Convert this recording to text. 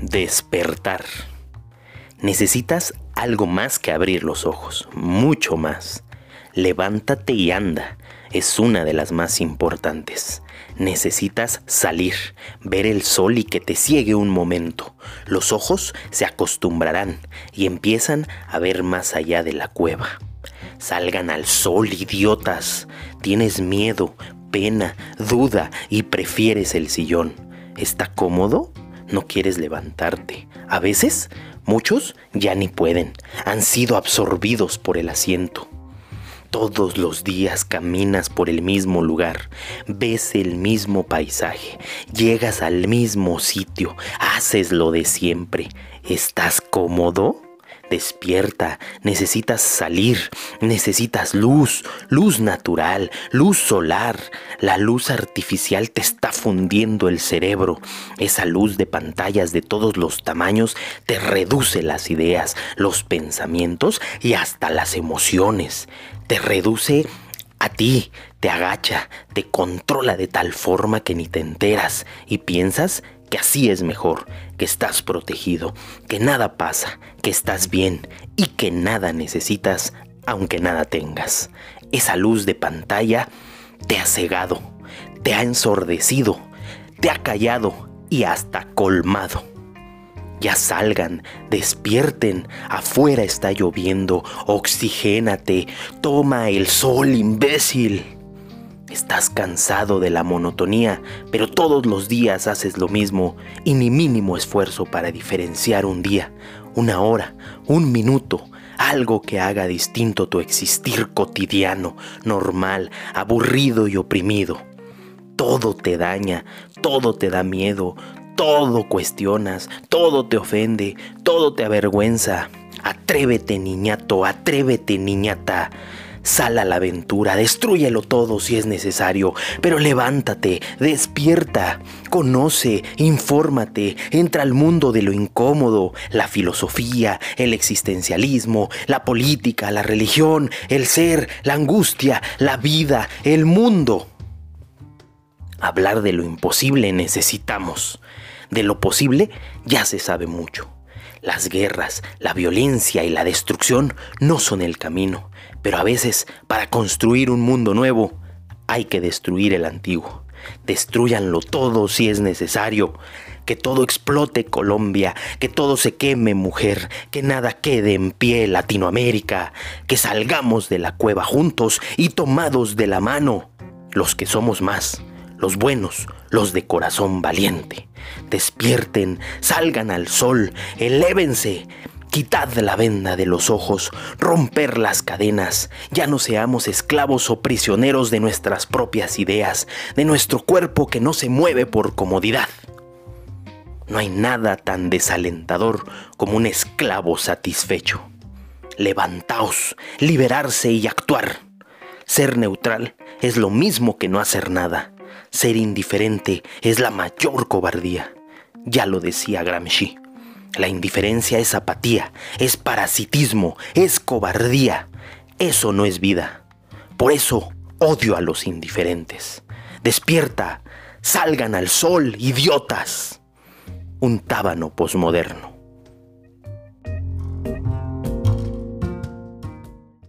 Despertar. Necesitas algo más que abrir los ojos, mucho más. Levántate y anda es una de las más importantes. Necesitas salir, ver el sol y que te ciegue un momento. Los ojos se acostumbrarán y empiezan a ver más allá de la cueva. Salgan al sol, idiotas. Tienes miedo, pena, duda y prefieres el sillón. ¿Está cómodo? No quieres levantarte. A veces, muchos ya ni pueden. Han sido absorbidos por el asiento. Todos los días caminas por el mismo lugar, ves el mismo paisaje, llegas al mismo sitio, haces lo de siempre. ¿Estás cómodo? Despierta, necesitas salir, necesitas luz, luz natural, luz solar. La luz artificial te está fundiendo el cerebro. Esa luz de pantallas de todos los tamaños te reduce las ideas, los pensamientos y hasta las emociones. Te reduce a ti, te agacha, te controla de tal forma que ni te enteras y piensas que así es mejor, que estás protegido, que nada pasa, que estás bien y que nada necesitas aunque nada tengas. Esa luz de pantalla te ha cegado, te ha ensordecido, te ha callado y hasta colmado. Ya salgan, despierten, afuera está lloviendo, oxigénate, toma el sol, imbécil. Estás cansado de la monotonía, pero todos los días haces lo mismo y ni mínimo esfuerzo para diferenciar un día, una hora, un minuto, algo que haga distinto tu existir cotidiano, normal, aburrido y oprimido. Todo te daña, todo te da miedo, todo cuestionas, todo te ofende, todo te avergüenza. Atrévete niñato, atrévete niñata. Sal a la aventura, destruyelo todo si es necesario, pero levántate, despierta, conoce, infórmate, entra al mundo de lo incómodo, la filosofía, el existencialismo, la política, la religión, el ser, la angustia, la vida, el mundo. Hablar de lo imposible necesitamos. De lo posible ya se sabe mucho. Las guerras, la violencia y la destrucción no son el camino, pero a veces para construir un mundo nuevo hay que destruir el antiguo. Destruyanlo todo si es necesario. Que todo explote Colombia, que todo se queme mujer, que nada quede en pie Latinoamérica, que salgamos de la cueva juntos y tomados de la mano, los que somos más, los buenos, los de corazón valiente. Despierten, salgan al sol, elévense, Quitad la venda de los ojos, romper las cadenas, ya no seamos esclavos o prisioneros de nuestras propias ideas, de nuestro cuerpo que no se mueve por comodidad. No hay nada tan desalentador como un esclavo satisfecho. Levantaos, liberarse y actuar. Ser neutral es lo mismo que no hacer nada. Ser indiferente es la mayor cobardía. Ya lo decía Gramsci. La indiferencia es apatía, es parasitismo, es cobardía. Eso no es vida. Por eso odio a los indiferentes. Despierta, salgan al sol, idiotas. Un tábano posmoderno.